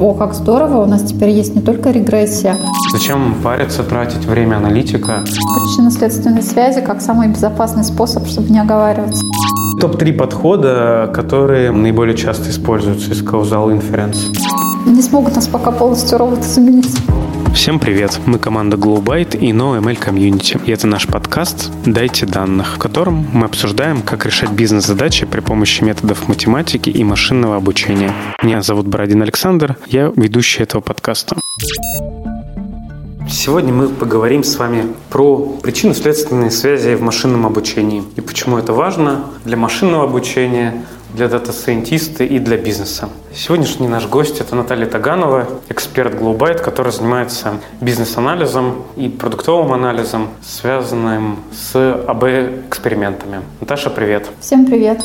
О, как здорово, у нас теперь есть не только регрессия. Зачем париться, тратить время аналитика? Причинно-следственные связи как самый безопасный способ, чтобы не оговариваться. Топ-3 подхода, которые наиболее часто используются из Causal Inference. Не смогут нас пока полностью роботы заменить. Всем привет! Мы команда GlowByte и NoML Community. И это наш подкаст «Дайте данных», в котором мы обсуждаем, как решать бизнес-задачи при помощи методов математики и машинного обучения. Меня зовут Бородин Александр, я ведущий этого подкаста. Сегодня мы поговорим с вами про причинно-следственные связи в машинном обучении и почему это важно для машинного обучения, для дата-сайентиста и для бизнеса. Сегодняшний наш гость – это Наталья Таганова, эксперт Glowbyte, который занимается бизнес-анализом и продуктовым анализом, связанным с АБ-экспериментами. Наташа, привет. Всем привет.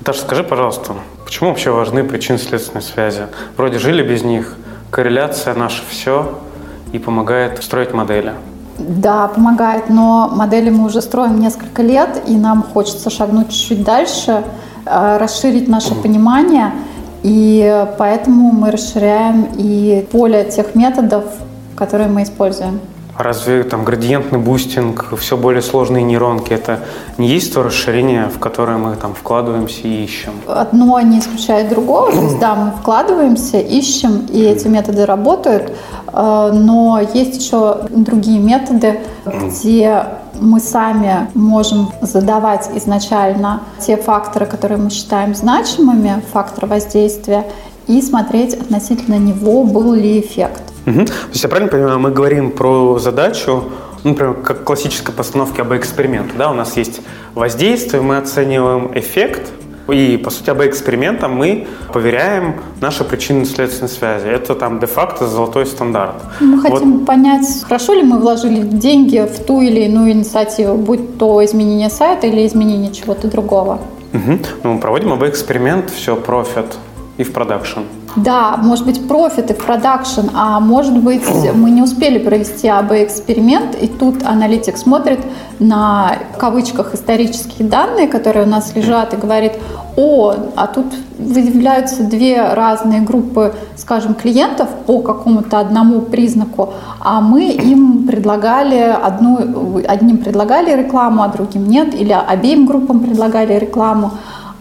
Наташа, скажи, пожалуйста, почему вообще важны причинно-следственные связи? Вроде жили без них, корреляция наша все и помогает строить модели. Да, помогает, но модели мы уже строим несколько лет, и нам хочется шагнуть чуть-чуть дальше – расширить наше понимание, и поэтому мы расширяем и поле тех методов, которые мы используем. А разве там градиентный бустинг, все более сложные нейронки, это не есть то расширение, в которое мы там вкладываемся и ищем? Одно не исключает другого. То есть, да, мы вкладываемся, ищем, и эти методы работают, э, но есть еще другие методы, где мы сами можем задавать изначально те факторы, которые мы считаем значимыми, факторы воздействия, и смотреть относительно него, был ли эффект. Угу. То есть я правильно понимаю, мы говорим про задачу, ну, например, как классической постановке АБ-эксперименту. Да? У нас есть воздействие, мы оцениваем эффект, и, по сути, АБ-экспериментом мы проверяем наши причинно-следственные связи. Это там де-факто золотой стандарт. Мы хотим вот. понять, хорошо ли мы вложили деньги в ту или иную инициативу, будь то изменение сайта или изменение чего-то другого. Угу. Ну, мы проводим АБ-эксперимент, все, профит и в продакшн. Да, может быть, профит и продакшн, а может быть, мы не успели провести АБ-эксперимент, и тут аналитик смотрит на, в кавычках, исторические данные, которые у нас лежат, и говорит, о, а тут выявляются две разные группы, скажем, клиентов по какому-то одному признаку, а мы им предлагали одну, одним предлагали рекламу, а другим нет, или обеим группам предлагали рекламу,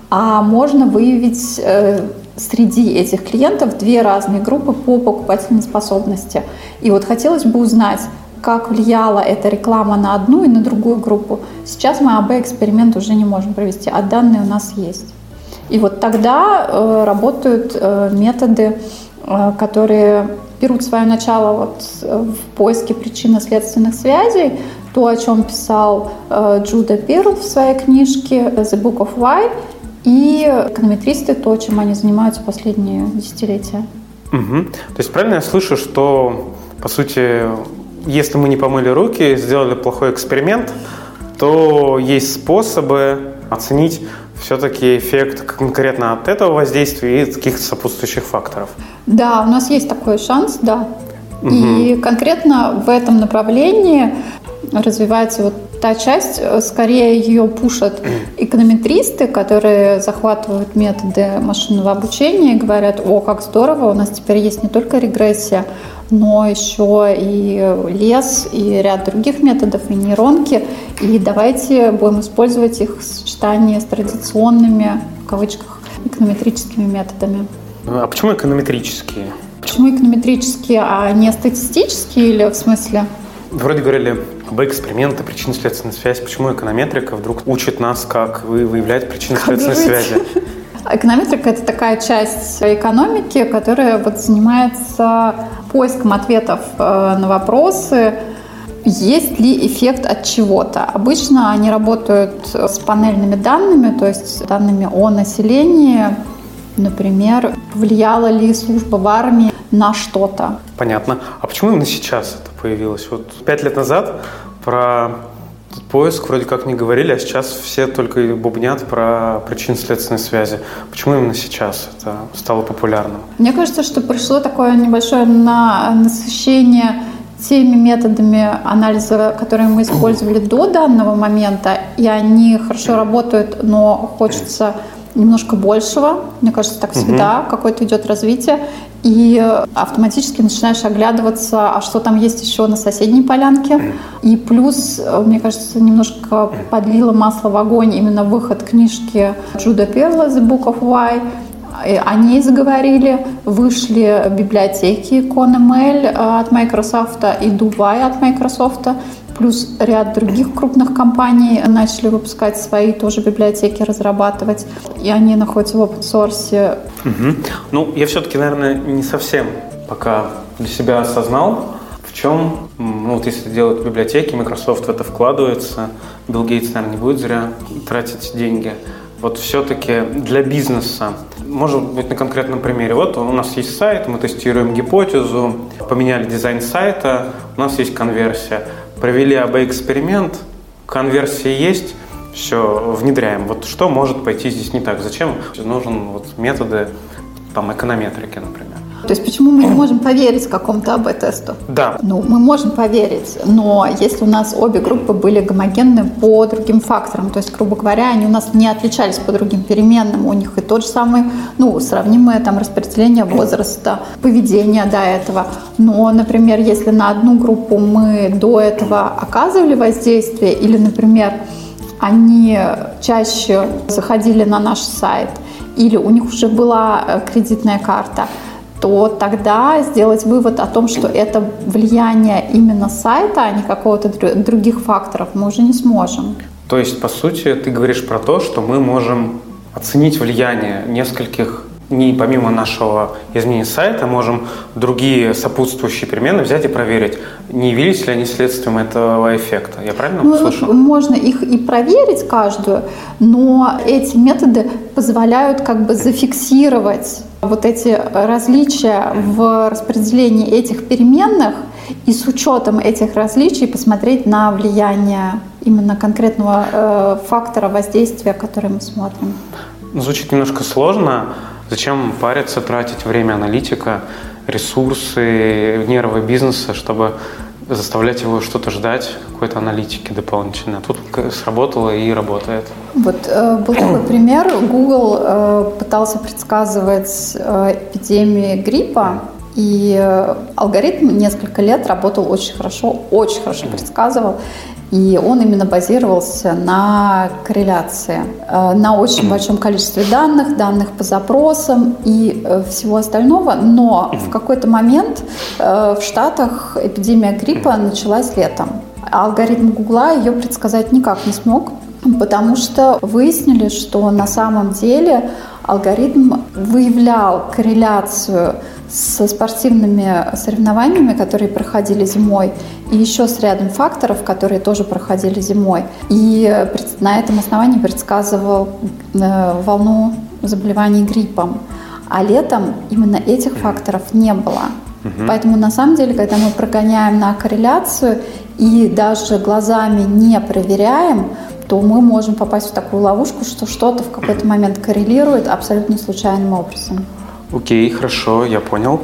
а можно выявить э, среди этих клиентов две разные группы по покупательной способности. И вот хотелось бы узнать, как влияла эта реклама на одну и на другую группу. Сейчас мы АБ-эксперимент уже не можем провести, а данные у нас есть. И вот тогда э, работают э, методы, э, которые берут свое начало вот э, в поиске причинно-следственных связей, то, о чем писал э, Джуда Перл в своей книжке «The Book of Why», и эконометристы, то, чем они занимаются последние десятилетия. Угу. То есть правильно я слышу, что, по сути, если мы не помыли руки, сделали плохой эксперимент, то есть способы оценить все-таки эффект конкретно от этого воздействия и каких-то сопутствующих факторов. Да, у нас есть такой шанс, да. Угу. И конкретно в этом направлении развивается вот та часть, э, скорее ее пушат эконометристы, которые захватывают методы машинного обучения и говорят, о, как здорово, у нас теперь есть не только регрессия, но еще и лес, и ряд других методов, и нейронки. И давайте будем использовать их в сочетании с традиционными, в кавычках, эконометрическими методами. А почему эконометрические? Почему эконометрические, а не статистические или в смысле? Вроде говорили об эксперименты, причинно-следственная связь. Почему эконометрика вдруг учит нас, как выявлять причинно-следственные связи? Эконометрика – это такая часть экономики, которая вот занимается поиском ответов э, на вопросы, есть ли эффект от чего-то. Обычно они работают с панельными данными, то есть данными о населении, например, повлияла ли служба в армии на что-то. Понятно. А почему именно сейчас это появилось? Вот пять лет назад про поиск вроде как не говорили, а сейчас все только и бубнят про причинно-следственные связи. Почему именно сейчас это стало популярным? Мне кажется, что пришло такое небольшое на насыщение теми методами анализа, которые мы использовали до данного момента, и они хорошо работают, но хочется немножко большего. Мне кажется, так всегда угу. какое-то идет развитие. И автоматически начинаешь оглядываться, а что там есть еще на соседней полянке. И плюс, мне кажется, немножко подлила масло в огонь именно выход книжки Джуда Перла «The Book of Why», о ней заговорили, вышли библиотеки ConML э, от Microsoft и Duvai от Microsoft, плюс ряд других крупных компаний начали выпускать свои тоже библиотеки, разрабатывать, и они находятся в open source. Угу. Ну, я все-таки, наверное, не совсем пока для себя осознал, в чем, ну вот если делают библиотеки, Microsoft в это вкладывается, Билл Гейтс, наверное, не будет зря тратить деньги. Вот все-таки для бизнеса может быть, на конкретном примере. Вот у нас есть сайт, мы тестируем гипотезу, поменяли дизайн сайта, у нас есть конверсия. Провели АБ-эксперимент, конверсия есть, все, внедряем. Вот что может пойти здесь не так? Зачем нужен вот методы там, эконометрики, например? То есть почему мы не можем поверить какому-то АБ-тесту? Да. Ну, мы можем поверить, но если у нас обе группы были гомогенны по другим факторам, то есть, грубо говоря, они у нас не отличались по другим переменным, у них и тот же самый, ну, сравнимое там распределение возраста, поведения до этого. Но, например, если на одну группу мы до этого оказывали воздействие, или, например, они чаще заходили на наш сайт, или у них уже была э, кредитная карта, то тогда сделать вывод о том, что это влияние именно сайта, а не какого-то других факторов, мы уже не сможем. То есть, по сути, ты говоришь про то, что мы можем оценить влияние нескольких не помимо нашего изменения сайта, можем другие сопутствующие перемены взять и проверить, не явились ли они следствием этого эффекта. Я правильно ну, услышал? Можно их и проверить каждую, но эти методы позволяют как бы зафиксировать вот эти различия в распределении этих переменных и с учетом этих различий посмотреть на влияние именно конкретного э, фактора воздействия, который мы смотрим. Звучит немножко сложно. Зачем париться, тратить время аналитика, ресурсы, нервы бизнеса, чтобы заставлять его что-то ждать, какой-то аналитики дополнительной. Тут сработало и работает. Вот э, был такой пример. Google э, пытался предсказывать э, эпидемии гриппа, и э, алгоритм несколько лет работал очень хорошо, очень хорошо предсказывал. И он именно базировался на корреляции, э, на очень большом количестве данных, данных по запросам и э, всего остального. Но в какой-то момент э, в Штатах эпидемия гриппа началась летом. Алгоритм Гугла ее предсказать никак не смог, потому что выяснили, что на самом деле алгоритм выявлял корреляцию с спортивными соревнованиями, которые проходили зимой, и еще с рядом факторов, которые тоже проходили зимой. И на этом основании предсказывал э, волну заболеваний гриппом. А летом именно этих факторов не было. Угу. Поэтому на самом деле, когда мы прогоняем на корреляцию и даже глазами не проверяем, то мы можем попасть в такую ловушку, что что-то в какой-то момент коррелирует абсолютно случайным образом. Окей, хорошо, я понял.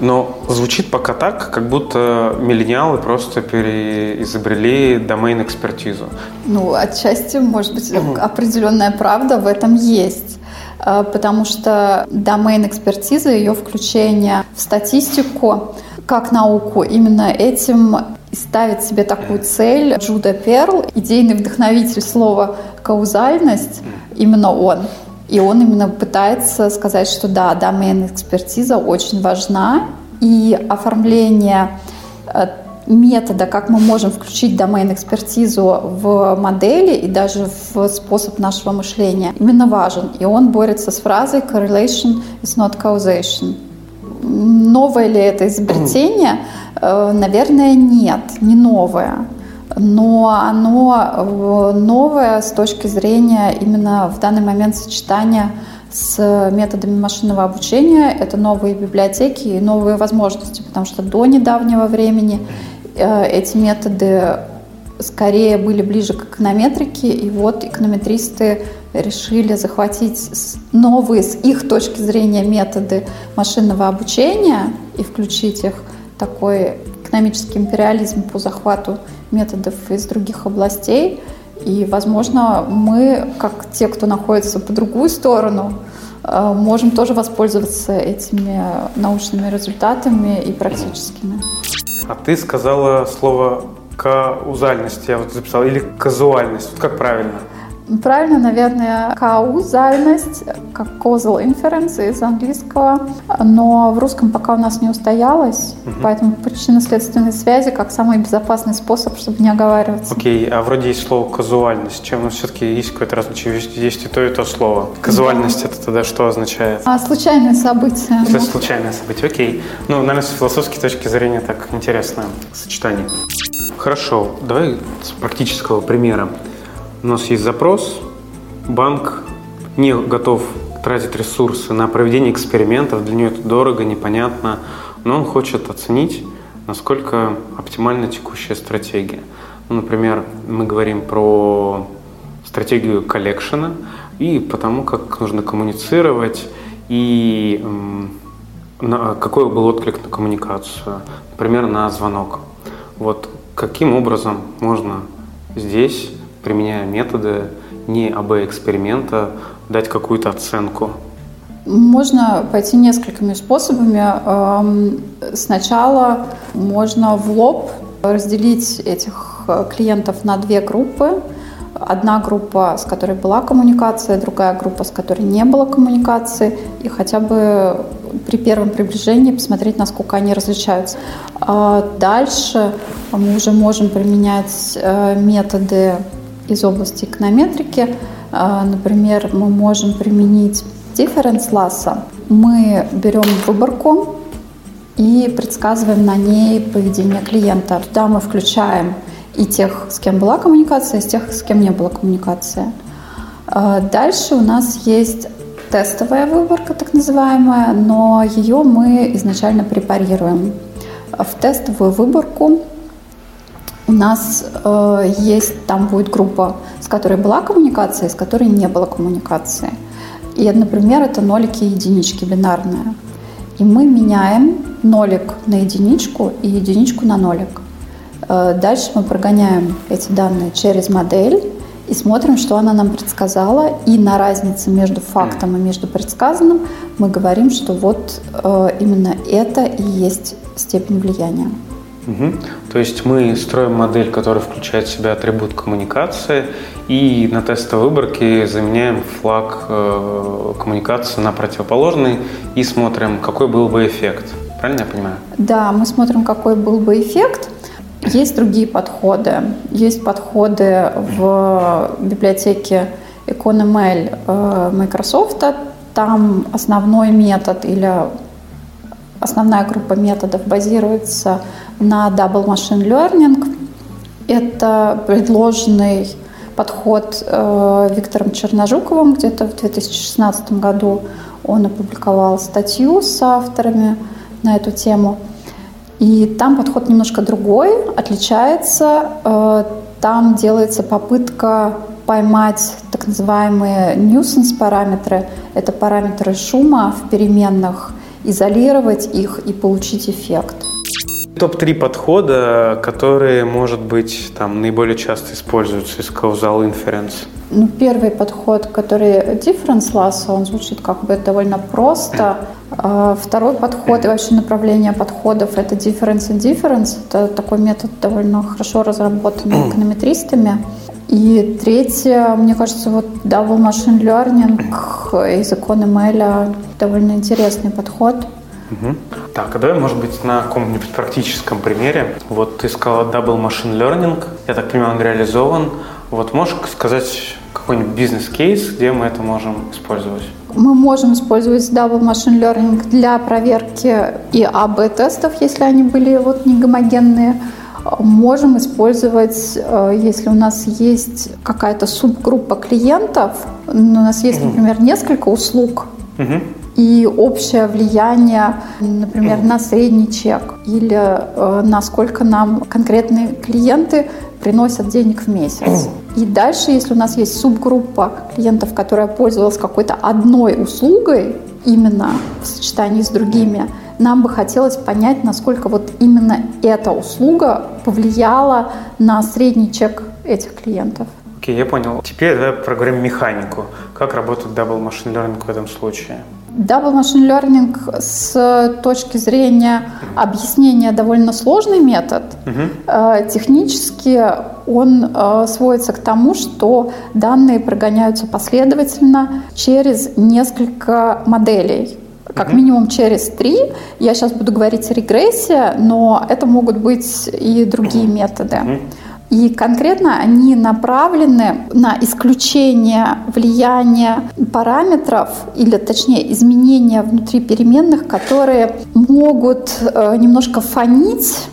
Но звучит пока так, как будто миллениалы просто переизобрели домен-экспертизу. Ну, отчасти, может быть, определенная правда в этом есть. А, потому что домен-экспертиза, ее включение в статистику как науку, именно этим ставит себе такую цель Джуда Перл, идейный вдохновитель слова «каузальность», именно он – и он именно пытается сказать, что да, домен-экспертиза очень важна, и оформление э, метода, как мы можем включить домен-экспертизу в модели и даже в способ нашего мышления, именно важен. И он борется с фразой «correlation is not causation». Новое ли это изобретение? Э, наверное, нет, не новое но оно э, новое с точки зрения именно в данный момент сочетания с методами машинного обучения. Это новые библиотеки и новые возможности, потому что до недавнего времени э, эти методы скорее были ближе к эконометрике, и вот эконометристы решили захватить новые с их точки зрения методы машинного обучения и включить их в такой экономический империализм по захвату методов из других областей. И, возможно, мы, как те, кто находится по другую сторону, э, можем тоже воспользоваться этими научными результатами и практическими. А ты сказала слово каузальность, я вот записал, или казуальность. Вот как правильно? Правильно, наверное, каузальность, как causal inference из английского, но в русском пока у нас не устоялось, угу. поэтому причинно-следственные связи как самый безопасный способ, чтобы не оговариваться. Окей, а вроде есть слово казуальность, чем ну, все-таки есть какое-то различие, есть и то, и то слово. Казуальность да. это тогда что означает? А, случайное событие. Это случайное событие, окей. Ну, наверное, с философской точки зрения так интересное сочетание. Хорошо, давай с практического примера. У нас есть запрос, банк не готов тратить ресурсы на проведение экспериментов, для него это дорого, непонятно, но он хочет оценить, насколько оптимальна текущая стратегия. Ну, например, мы говорим про стратегию коллекшена и потому, как нужно коммуницировать и на, какой был отклик на коммуникацию, например, на звонок. Вот каким образом можно здесь применяя методы не АБ-эксперимента, дать какую-то оценку? Можно пойти несколькими способами. Эм, сначала можно в лоб разделить этих э, клиентов на две группы. Одна группа, с которой была коммуникация, другая группа, с которой не было коммуникации, и хотя бы при первом приближении посмотреть, насколько они различаются. А дальше мы уже можем применять э, методы из области эконометрики. А, например, мы можем применить difference ласса. Мы берем выборку и предсказываем на ней поведение клиента. Туда мы включаем и тех, с кем была коммуникация, и тех, с кем не была коммуникация. А, дальше у нас есть тестовая выборка, так называемая, но ее мы изначально препарируем. В тестовую выборку у нас э, есть, там будет группа, с которой была коммуникация, с которой не было коммуникации. И, например, это нолики и единички бинарные. И мы меняем нолик на единичку и единичку на нолик. Э, дальше мы прогоняем эти данные через модель и смотрим, что она нам предсказала. И на разнице между фактом и между предсказанным мы говорим, что вот э, именно это и есть степень влияния. Угу. То есть мы строим модель, которая включает в себя атрибут коммуникации, и на тестовой выборке заменяем флаг э, коммуникации на противоположный и смотрим, какой был бы эффект. Правильно я понимаю? Да, мы смотрим, какой был бы эффект. Есть другие подходы. Есть подходы в библиотеке EconoML э, Microsoft. Там основной метод или основная группа методов базируется на Double Machine Learning. Это предложенный подход э, Виктором Черножуковым где-то в 2016 году. Он опубликовал статью с авторами на эту тему. И там подход немножко другой, отличается. Э, там делается попытка поймать так называемые nuisance параметры. Это параметры шума в переменных, изолировать их и получить эффект. Топ-3 подхода, которые, может быть, там наиболее часто используются из causal inference. Ну, первый подход, который difference loss, он звучит как бы довольно просто. А второй подход и вообще направление подходов – это difference and difference. Это такой метод довольно хорошо разработанный эконометристами. И третье, мне кажется, вот double machine learning из иконы Мэля довольно интересный подход – Угу. Так, а давай, может быть, на каком-нибудь практическом примере. Вот ты сказала Double Machine Learning, я так понимаю, он реализован. Вот можешь сказать какой-нибудь бизнес-кейс, где мы это можем использовать? Мы можем использовать Double Machine Learning для проверки и АБ-тестов, если они были вот не гомогенные. Можем использовать, э, если у нас есть какая-то субгруппа клиентов, у нас есть, например, несколько услуг, угу и общее влияние, например, на средний чек или э, насколько нам конкретные клиенты приносят денег в месяц. И дальше, если у нас есть субгруппа клиентов, которая пользовалась какой-то одной услугой, именно в сочетании с другими, нам бы хотелось понять, насколько вот именно эта услуга повлияла на средний чек этих клиентов. Окей, я понял. Теперь давай проговорим механику. Как работает Double Machine Learning в этом случае? Double Machine Learning с точки зрения объяснения довольно сложный метод. Угу. Технически он э, сводится к тому, что данные прогоняются последовательно через несколько моделей как минимум через три. Я сейчас буду говорить регрессия, но это могут быть и другие методы. И конкретно они направлены на исключение влияния параметров, или точнее изменения внутри переменных, которые могут э, немножко фонить.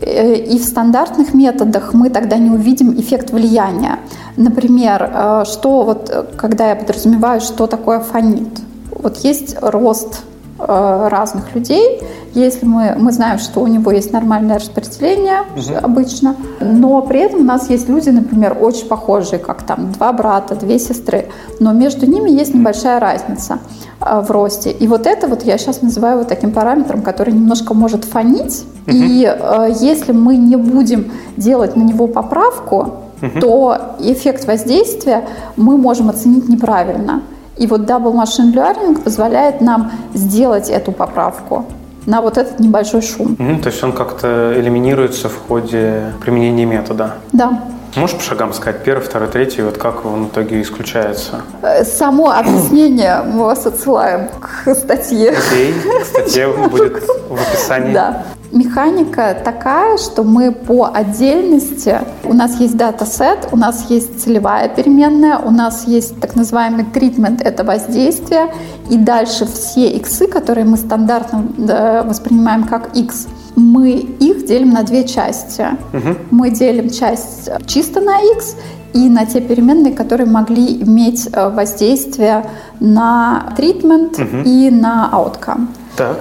Э, и в стандартных методах мы тогда не увидим эффект влияния. Например, э, что вот, когда я подразумеваю, что такое фонит. Вот есть рост Э, разных людей. Если мы, мы знаем, что у него есть нормальное распределение угу. обычно, но при этом у нас есть люди, например, очень похожие, как там два брата, две сестры, но между ними есть небольшая разница э, в росте. И вот это вот я сейчас называю вот таким параметром, который немножко может фонить. Угу. И э, если мы не будем делать на него поправку, угу. то эффект воздействия мы можем оценить неправильно. И вот Double Machine Learning позволяет нам сделать эту поправку на вот этот небольшой шум. Mm, то есть он как-то элиминируется в ходе применения метода? Да. Можешь по шагам сказать первый, второй, третий, вот как он в итоге исключается? Э, само объяснение мы вас отсылаем к статье. Окей, okay. статья будет в описании. Да. Механика такая, что мы по отдельности, у нас есть датасет, у нас есть целевая переменная, у нас есть так называемый тритмент, это воздействие, и дальше все иксы, которые мы стандартно воспринимаем как x, мы их делим на две части. Угу. Мы делим часть чисто на x и на те переменные, которые могли иметь э, воздействие на тритмент угу. и на outcome. Так.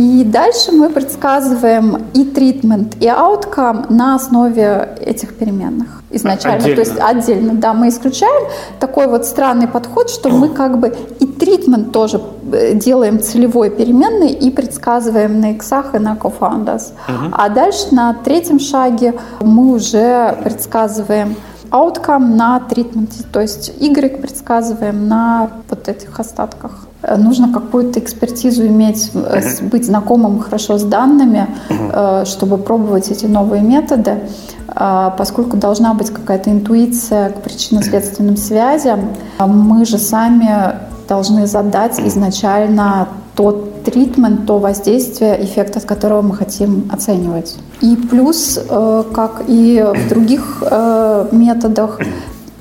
И дальше мы предсказываем и тритмент, и outcome на основе этих переменных изначально. Отдельно. То есть отдельно, да, мы исключаем такой вот странный подход, что мы как бы и тритмент тоже э, делаем целевой переменной и предсказываем на иксах и на cofounders. Угу. А дальше на третьем шаге мы уже предсказываем outcome на тритменте, то есть Y предсказываем на вот этих остатках. Э, нужно какую-то экспертизу иметь, э, быть знакомым хорошо с данными, э, чтобы пробовать эти новые методы, поскольку должна быть какая-то интуиция к причинно-следственным связям. Мы же сами должны задать изначально тот тритмент, то воздействие, эффект от которого мы хотим оценивать. И плюс, как и в других методах,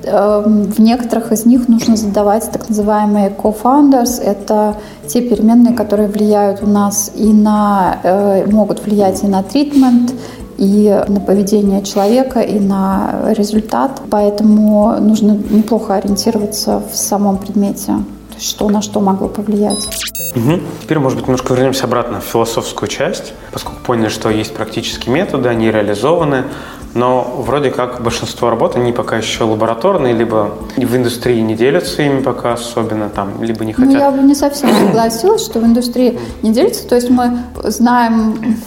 Эм, в некоторых из них нужно задавать так называемые co-founders. Это те переменные, которые влияют у нас и на, э, могут влиять и на тритмент, и на поведение человека, и на результат. Поэтому нужно неплохо ориентироваться в самом предмете, что на что могло повлиять. Угу. Теперь, может быть, немножко вернемся обратно в философскую часть, поскольку поняли, что есть практические методы, они реализованы, но вроде как большинство работ, они пока еще лабораторные, либо в индустрии не делятся ими пока особенно, там, либо не хотят. Ну, я бы не совсем согласилась, что в индустрии не делятся. То есть мы знаем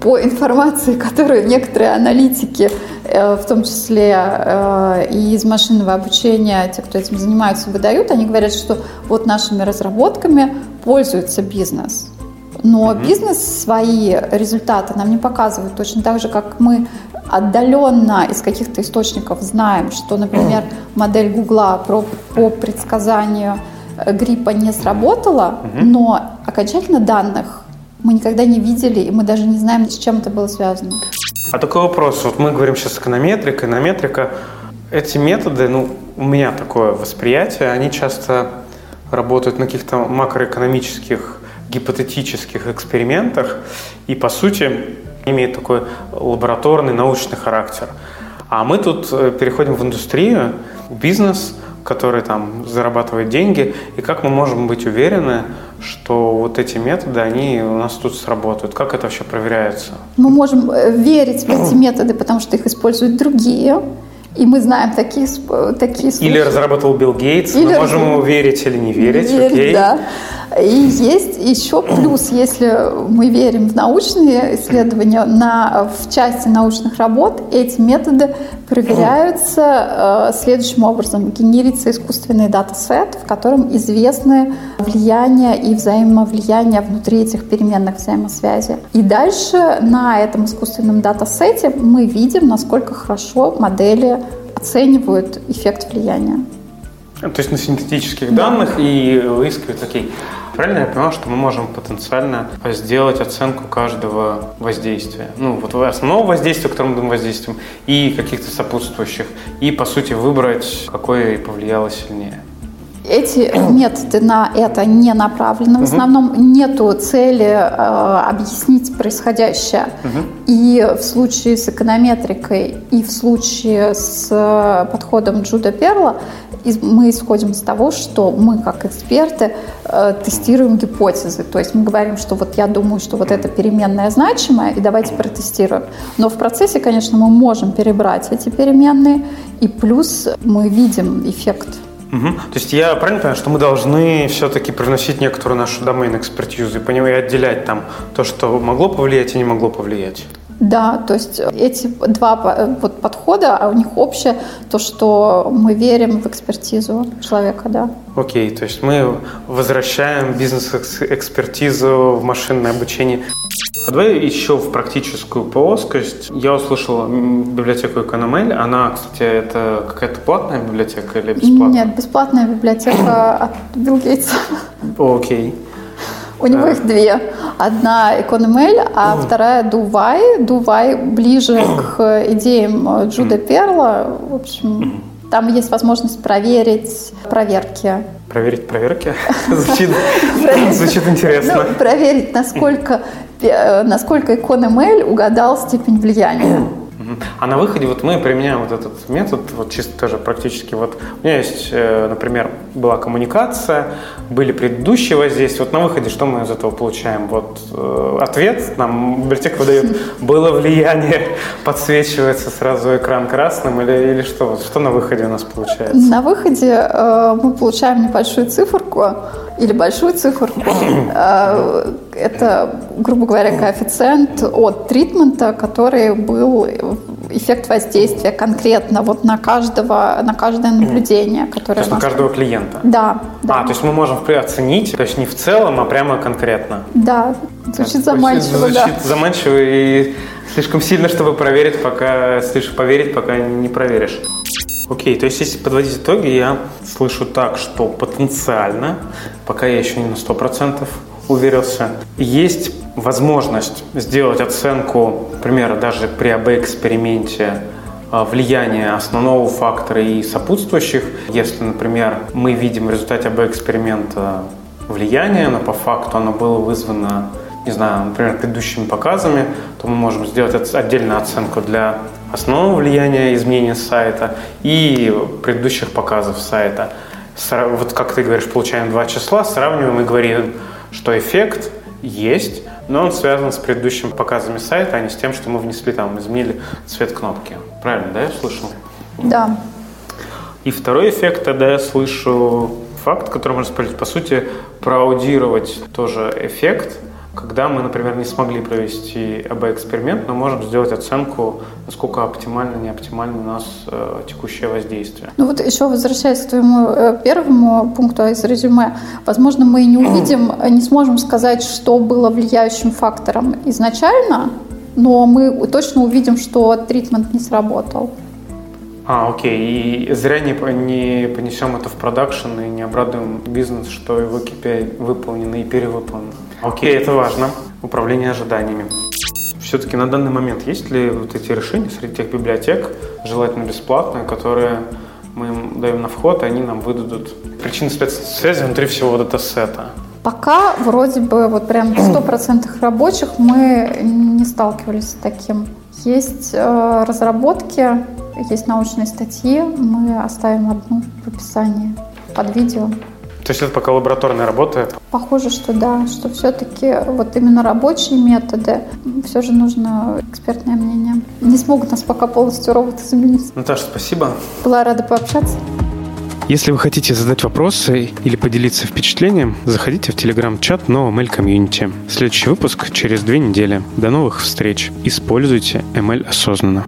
по информации, которую некоторые аналитики, э, в том числе э, и из машинного обучения, те, кто этим занимаются, выдают, они говорят, что вот нашими разработками пользуется бизнес. Но mm-hmm. бизнес свои результаты нам не показывает точно так же, как мы отдаленно из каких-то источников знаем, что, например, модель Гугла про, по предсказанию э, гриппа не сработала, mm-hmm. но окончательно данных мы никогда не видели, и мы даже не знаем, с чем это было связано. А такой вопрос. Вот мы говорим сейчас эконометрика, эконометрика. Эти методы, ну, у меня такое восприятие, они часто работают на каких-то макроэкономических, гипотетических экспериментах и, по сути, имеют такой лабораторный, научный характер. А мы тут э, переходим в индустрию, в бизнес, который там зарабатывает деньги, и как мы можем быть уверены, что вот эти методы, они у нас тут сработают? Как это вообще проверяется? Мы можем э, верить в эти методы, потому что их используют другие. И мы знаем такие, такие случаи. Или разработал Билл Гейтс, или мы можем ему верить или не верить. Верить, да. И есть еще плюс, если мы верим в научные исследования, на, в части научных работ эти методы проверяются э, следующим образом. Генерится искусственный датасет, в котором известны влияния и взаимовлияния внутри этих переменных взаимосвязи. И дальше на этом искусственном датасете мы видим, насколько хорошо модели оценивают эффект влияния. То есть на синтетических да. данных и выискивают, окей, Правильно я понимаю, что мы можем потенциально сделать оценку каждого воздействия? Ну, вот основного воздействия, которым мы думаем воздействием, и каких-то сопутствующих, и, по сути, выбрать, какое повлияло сильнее. Эти методы на это не направлены. В основном нету цели э, объяснить происходящее. И в случае с эконометрикой, и в случае с э, подходом Джуда Перла мы исходим из того, что мы, как эксперты, э, тестируем гипотезы. То есть мы говорим, что вот я думаю, что вот это переменная значимая, и давайте протестируем. Но в процессе, конечно, мы можем перебрать эти переменные, и плюс мы видим эффект Угу. То есть я правильно понимаю, что мы должны все-таки привносить некоторую нашу домен-экспертизу и по нему и отделять там то, что могло повлиять и не могло повлиять? Да, то есть эти два вот подхода, а у них общее то, что мы верим в экспертизу человека, да. Окей, то есть мы возвращаем бизнес-экспертизу в машинное обучение. А давай еще в практическую плоскость. Я услышал библиотеку Economel. Она, кстати, это какая-то платная библиотека или бесплатная? Нет, бесплатная библиотека от Билл Гейтса. Окей. У него их две. Одна Economel, а вторая Дувай. Дувай ближе к идеям Джуда Перла. В общем, там есть возможность проверить проверки. Проверить проверки? Звучит, звучит интересно. Ну, проверить, насколько Э, насколько икон угадал степень влияния. А на выходе вот мы применяем вот этот метод, вот чисто тоже практически. Вот у меня есть, э, например, была коммуникация, были предыдущие воздействия. Вот на выходе что мы из этого получаем? Вот э, ответ нам библиотека выдает, было влияние, подсвечивается сразу экран красным или, или что? Что на выходе у нас получается? На выходе э, мы получаем небольшую циферку или большую циферку. Э, это, грубо говоря, коэффициент от тритмента, который был эффект воздействия конкретно вот на каждого, на каждое наблюдение, которое... То есть на каждого клиента? Да, да. А, то есть мы можем оценить, то есть не в целом, а прямо конкретно? Да, звучит заманчиво, Звучит да. заманчиво и слишком сильно, чтобы проверить, пока, слишком поверить, пока не проверишь. Окей, то есть если подводить итоги, я слышу так, что потенциально, пока я еще не на 100% уверился, есть возможность сделать оценку, например, даже при АБ-эксперименте а, влияния основного фактора и сопутствующих. Если, например, мы видим в результате АБ-эксперимента влияние, но по факту оно было вызвано, не знаю, например, предыдущими показами, то мы можем сделать отдельную оценку для основного влияния изменения сайта и предыдущих показов сайта. Вот как ты говоришь, получаем два числа, сравниваем и говорим, что эффект есть, но он связан с предыдущими показами сайта, а не с тем, что мы внесли там, изменили цвет кнопки. Правильно, да, я слышал? Да. И второй эффект, тогда я слышу факт, который можно использовать, по сути, проаудировать тоже эффект – когда мы, например, не смогли провести АБ-эксперимент, мы можем сделать оценку, насколько оптимально, не оптимально у нас э, текущее воздействие. Ну вот еще возвращаясь к твоему э, первому пункту из резюме, возможно, мы не увидим, не сможем сказать, что было влияющим фактором изначально, но мы точно увидим, что тритмент не сработал. А, окей. И зря не, не понесем это в продакшн и не обрадуем бизнес, что его KPI выполнены и перевыполнены. Окей, это важно. Управление ожиданиями. Все-таки на данный момент есть ли вот эти решения среди тех библиотек, желательно бесплатные, которые мы им даем на вход, и они нам выдадут причины связи внутри всего датасета? Пока вроде бы вот прям в 100% рабочих мы не сталкивались с таким. Есть э, разработки, есть научные статьи, мы оставим одну в описании под видео. То есть это пока лабораторная работа? Похоже, что да, что все-таки вот именно рабочие методы, все же нужно экспертное мнение. Не смогут нас пока полностью роботы заменить. Наташа, спасибо. Была рада пообщаться. Если вы хотите задать вопросы или поделиться впечатлением, заходите в телеграм-чат нового ML комьюнити. Следующий выпуск через две недели. До новых встреч. Используйте ML осознанно.